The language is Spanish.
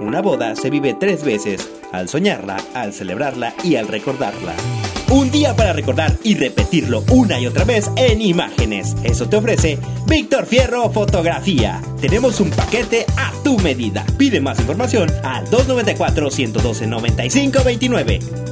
Una boda se vive tres veces, al soñarla, al celebrarla y al recordarla. Un día para recordar y repetirlo una y otra vez en imágenes. Eso te ofrece Víctor Fierro Fotografía. Tenemos un paquete a tu medida. Pide más información al 294 112 9529.